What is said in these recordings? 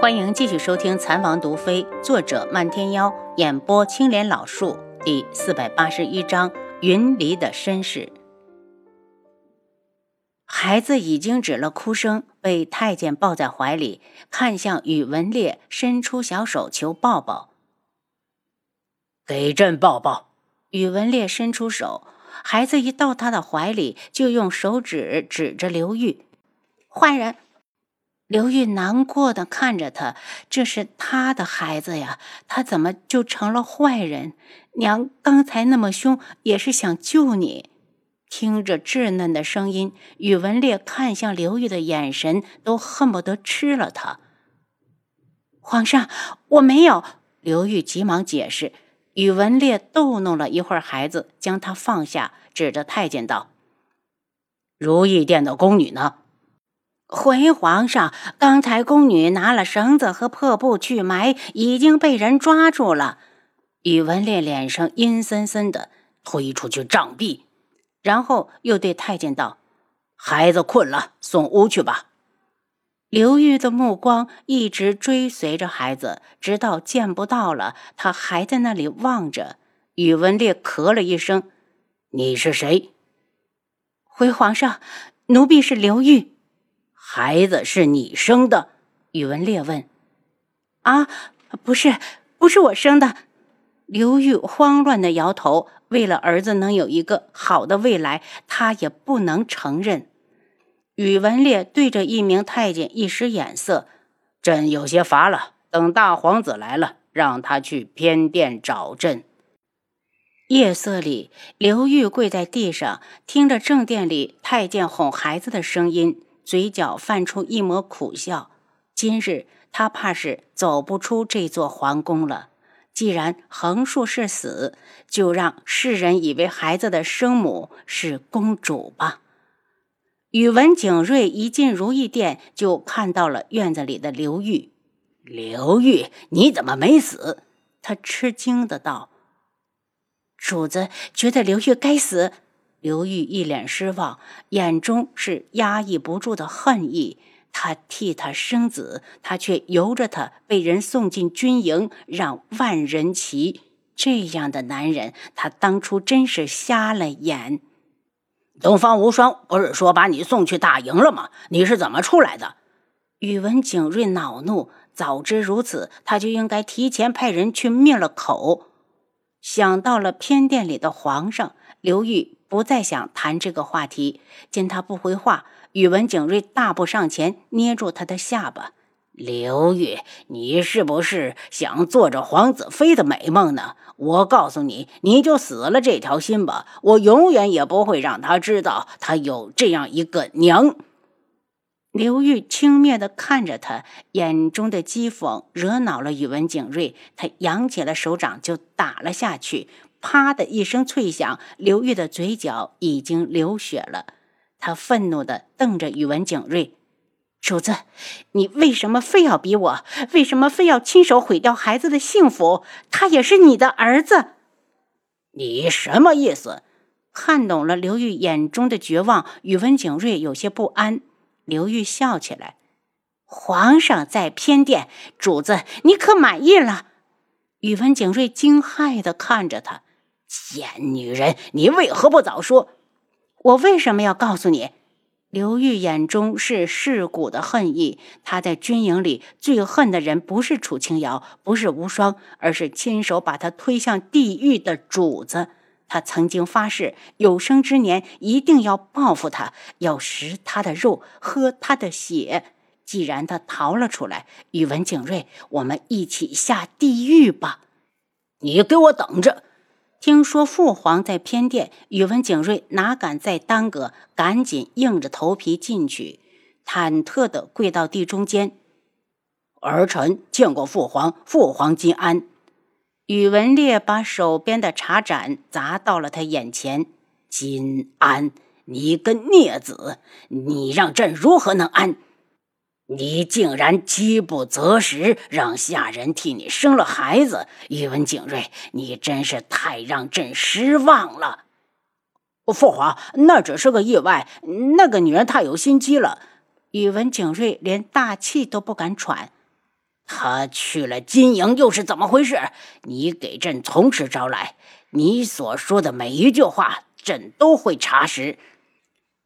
欢迎继续收听《残王毒妃》，作者漫天妖，演播青莲老树，第四百八十一章：云离的身世。孩子已经止了哭声，被太监抱在怀里，看向宇文烈，伸出小手求抱抱。给朕抱抱！宇文烈伸出手，孩子一到他的怀里，就用手指指着刘玉，坏人。刘玉难过的看着他，这是他的孩子呀，他怎么就成了坏人？娘刚才那么凶，也是想救你。听着稚嫩的声音，宇文烈看向刘玉的眼神都恨不得吃了他。皇上，我没有。刘玉急忙解释。宇文烈逗弄了一会儿孩子，将他放下，指着太监道：“如意殿的宫女呢？”回皇上，刚才宫女拿了绳子和破布去埋，已经被人抓住了。宇文烈脸上阴森森的，推出去杖毙。然后又对太监道：“孩子困了，送屋去吧。”刘玉的目光一直追随着孩子，直到见不到了，他还在那里望着。宇文烈咳了一声：“你是谁？”回皇上，奴婢是刘玉。孩子是你生的？宇文烈问。啊，不是，不是我生的。刘玉慌乱的摇头。为了儿子能有一个好的未来，他也不能承认。宇文烈对着一名太监一使眼色：“朕有些乏了，等大皇子来了，让他去偏殿找朕。”夜色里，刘玉跪在地上，听着正殿里太监哄孩子的声音。嘴角泛出一抹苦笑。今日他怕是走不出这座皇宫了。既然横竖是死，就让世人以为孩子的生母是公主吧。宇文景睿一进如意殿，就看到了院子里的刘玉。刘玉，你怎么没死？他吃惊的道：“主子觉得刘玉该死。”刘玉一脸失望，眼中是压抑不住的恨意。他替他生子，他却由着他被人送进军营，让万人骑。这样的男人，他当初真是瞎了眼。东方无双不是说把你送去大营了吗？你是怎么出来的？宇文景睿恼怒，早知如此，他就应该提前派人去灭了口。想到了偏殿里的皇上，刘玉。不再想谈这个话题。见他不回话，宇文景睿大步上前，捏住他的下巴：“刘玉，你是不是想做着皇子妃的美梦呢？我告诉你，你就死了这条心吧。我永远也不会让他知道他有这样一个娘。”刘玉轻蔑地看着他，眼中的讥讽惹恼了宇文景睿，他扬起了手掌就打了下去。啪的一声脆响，刘玉的嘴角已经流血了。他愤怒地瞪着宇文景睿：“主子，你为什么非要逼我？为什么非要亲手毁掉孩子的幸福？他也是你的儿子。”你什么意思？看懂了刘玉眼中的绝望，宇文景睿有些不安。刘玉笑起来：“皇上在偏殿，主子你可满意了？”宇文景睿惊骇地看着他。贱女人，你为何不早说？我为什么要告诉你？刘玉眼中是噬骨的恨意。他在军营里最恨的人不是楚清瑶，不是无双，而是亲手把他推向地狱的主子。他曾经发誓，有生之年一定要报复他，要食他的肉，喝他的血。既然他逃了出来，宇文景睿，我们一起下地狱吧！你给我等着！听说父皇在偏殿，宇文景睿哪敢再耽搁，赶紧硬着头皮进去，忐忑地跪到地中间。儿臣见过父皇，父皇金安。宇文烈把手边的茶盏砸到了他眼前。金安，你个孽子，你让朕如何能安？你竟然饥不择食，让下人替你生了孩子。宇文景睿，你真是太让朕失望了。父皇，那只是个意外，那个女人太有心机了。宇文景睿连大气都不敢喘。他去了金营又是怎么回事？你给朕从实招来。你所说的每一句话，朕都会查实。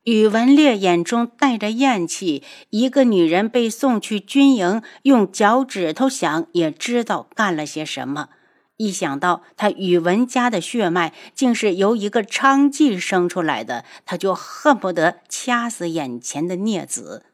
宇文烈眼中带着厌弃。一个女人被送去军营，用脚趾头想也知道干了些什么。一想到他宇文家的血脉竟是由一个娼妓生出来的，他就恨不得掐死眼前的孽子。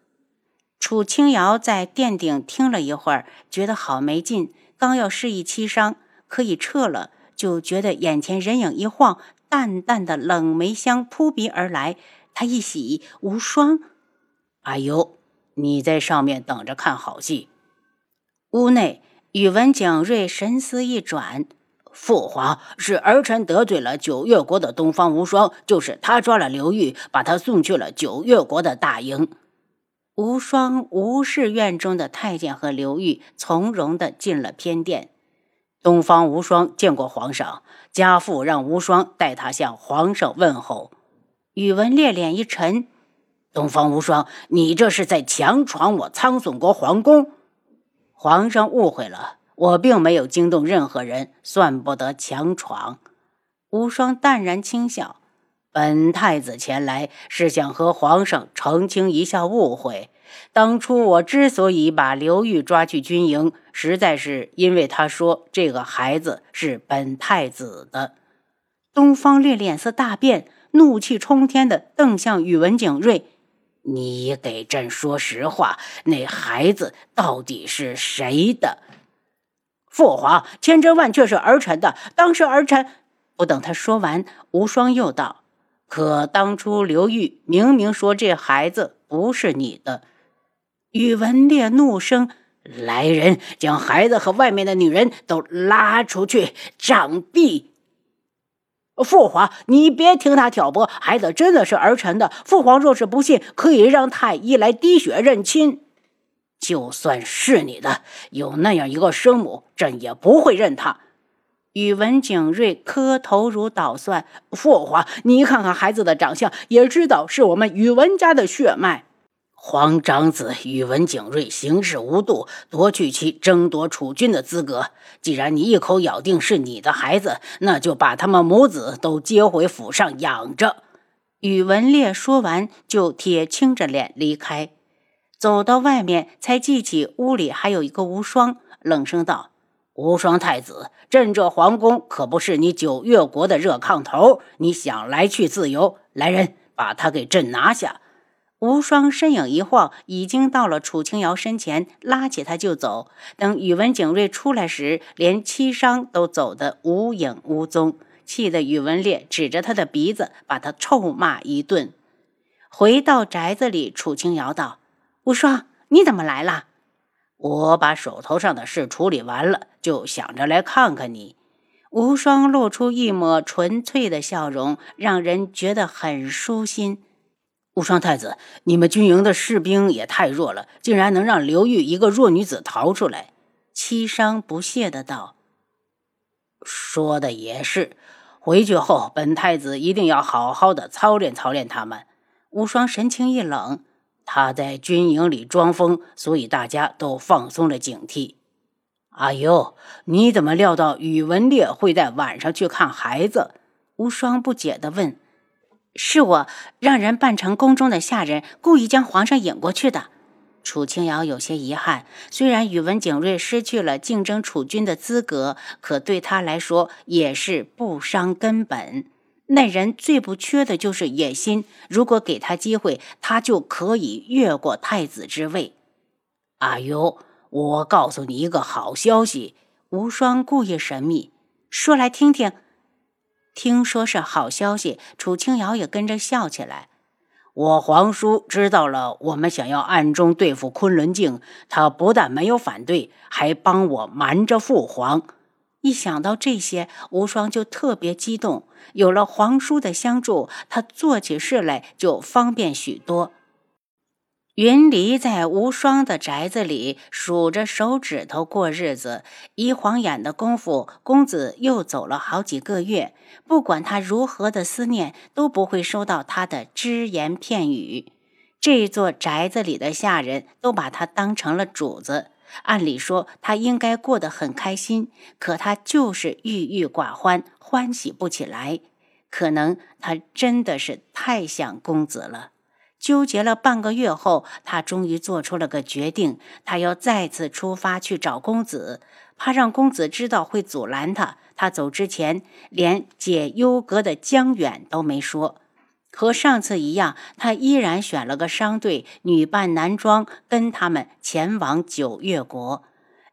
楚清瑶在殿顶听了一会儿，觉得好没劲，刚要示意七伤可以撤了，就觉得眼前人影一晃，淡淡的冷梅香扑鼻而来。他一喜，无双，阿尤，你在上面等着看好戏。屋内。宇文景睿神思一转，父皇是儿臣得罪了九月国的东方无双，就是他抓了刘玉，把他送去了九月国的大营。无双无视院中的太监和刘玉，从容的进了偏殿。东方无双见过皇上，家父让无双代他向皇上问候。宇文烈脸一沉，东方无双，你这是在强闯我苍隼国皇宫。皇上误会了，我并没有惊动任何人，算不得强闯。无双淡然轻笑：“本太子前来是想和皇上澄清一下误会。当初我之所以把刘玉抓去军营，实在是因为他说这个孩子是本太子的。”东方烈脸色大变，怒气冲天的瞪向宇文景睿。你给朕说实话，那孩子到底是谁的？父皇，千真万确是儿臣的。当时儿臣……不等他说完，无双又道：“可当初刘玉明明说这孩子不是你的。”宇文烈怒声：“来人，将孩子和外面的女人都拉出去杖毙！”父皇，你别听他挑拨，孩子真的是儿臣的。父皇若是不信，可以让太医来滴血认亲。就算是你的，有那样一个生母，朕也不会认他。宇文景睿磕头如捣蒜。父皇，你看看孩子的长相，也知道是我们宇文家的血脉。皇长子宇文景睿行事无度，夺去其争夺储君的资格。既然你一口咬定是你的孩子，那就把他们母子都接回府上养着。宇文烈说完，就铁青着脸离开。走到外面，才记起屋里还有一个无双，冷声道：“无双太子，朕这皇宫可不是你九月国的热炕头，你想来去自由。来人，把他给朕拿下。”无双身影一晃，已经到了楚清瑶身前，拉起他就走。等宇文景睿出来时，连七伤都走得无影无踪，气得宇文烈指着他的鼻子，把他臭骂一顿。回到宅子里，楚清瑶道：“无双，你怎么来了？我把手头上的事处理完了，就想着来看看你。”无双露出一抹纯粹的笑容，让人觉得很舒心。无双太子，你们军营的士兵也太弱了，竟然能让刘玉一个弱女子逃出来。七伤不屑的道：“说的也是，回去后本太子一定要好好的操练操练他们。”无双神情一冷：“他在军营里装疯，所以大家都放松了警惕。”阿尤，你怎么料到宇文烈会在晚上去看孩子？无双不解的问。是我让人扮成宫中的下人，故意将皇上引过去的。楚清瑶有些遗憾，虽然宇文景睿失去了竞争储君的资格，可对他来说也是不伤根本。那人最不缺的就是野心，如果给他机会，他就可以越过太子之位。阿尤，我告诉你一个好消息。无双故意神秘，说来听听。听说是好消息，楚清瑶也跟着笑起来。我皇叔知道了，我们想要暗中对付昆仑镜，他不但没有反对，还帮我瞒着父皇。一想到这些，无双就特别激动。有了皇叔的相助，他做起事来就方便许多。云离在无双的宅子里数着手指头过日子，一晃眼的功夫，公子又走了好几个月。不管他如何的思念，都不会收到他的只言片语。这座宅子里的下人都把他当成了主子，按理说他应该过得很开心，可他就是郁郁寡欢，欢喜不起来。可能他真的是太想公子了。纠结了半个月后，他终于做出了个决定，他要再次出发去找公子，怕让公子知道会阻拦他。他走之前，连解忧阁的江远都没说。和上次一样，他依然选了个商队，女扮男装，跟他们前往九月国。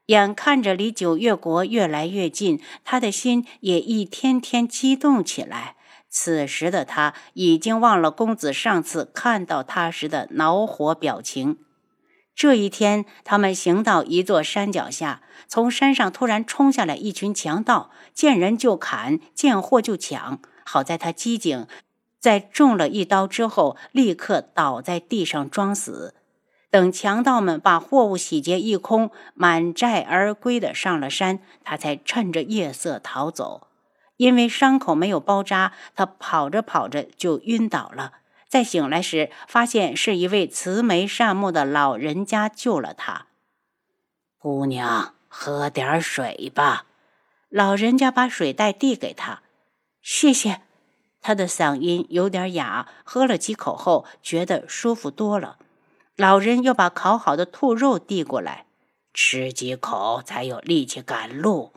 眼看着离九月国越来越近，他的心也一天天激动起来。此时的他已经忘了公子上次看到他时的恼火表情。这一天，他们行到一座山脚下，从山上突然冲下来一群强盗，见人就砍，见货就抢。好在他机警。在中了一刀之后，立刻倒在地上装死。等强盗们把货物洗劫一空，满载而归的上了山，他才趁着夜色逃走。因为伤口没有包扎，他跑着跑着就晕倒了。再醒来时，发现是一位慈眉善目的老人家救了他。姑娘，喝点水吧。老人家把水袋递给他，谢谢。他的嗓音有点哑，喝了几口后觉得舒服多了。老人又把烤好的兔肉递过来，吃几口才有力气赶路。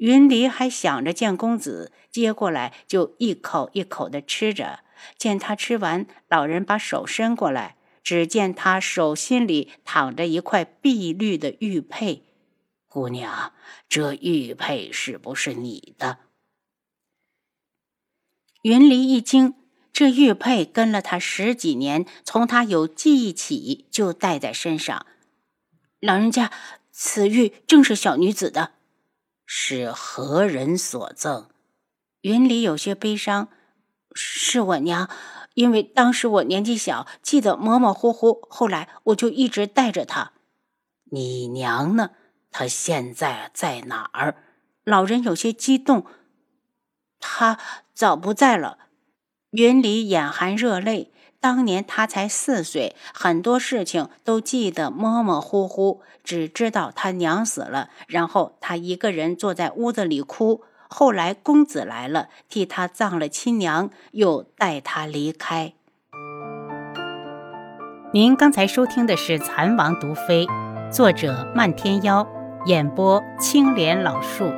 云离还想着见公子，接过来就一口一口的吃着。见他吃完，老人把手伸过来，只见他手心里躺着一块碧绿的玉佩。姑娘，这玉佩是不是你的？云离一惊，这玉佩跟了他十几年，从他有记忆起就戴在身上。老人家，此玉正是小女子的，是何人所赠？云离有些悲伤，是我娘，因为当时我年纪小，记得模模糊糊，后来我就一直带着她。你娘呢？她现在在哪儿？老人有些激动。她早不在了。云里眼含热泪。当年他才四岁，很多事情都记得模模糊糊，只知道他娘死了，然后他一个人坐在屋子里哭。后来公子来了，替他葬了亲娘，又带他离开。您刚才收听的是《蚕王毒妃》，作者漫天妖，演播青莲老树。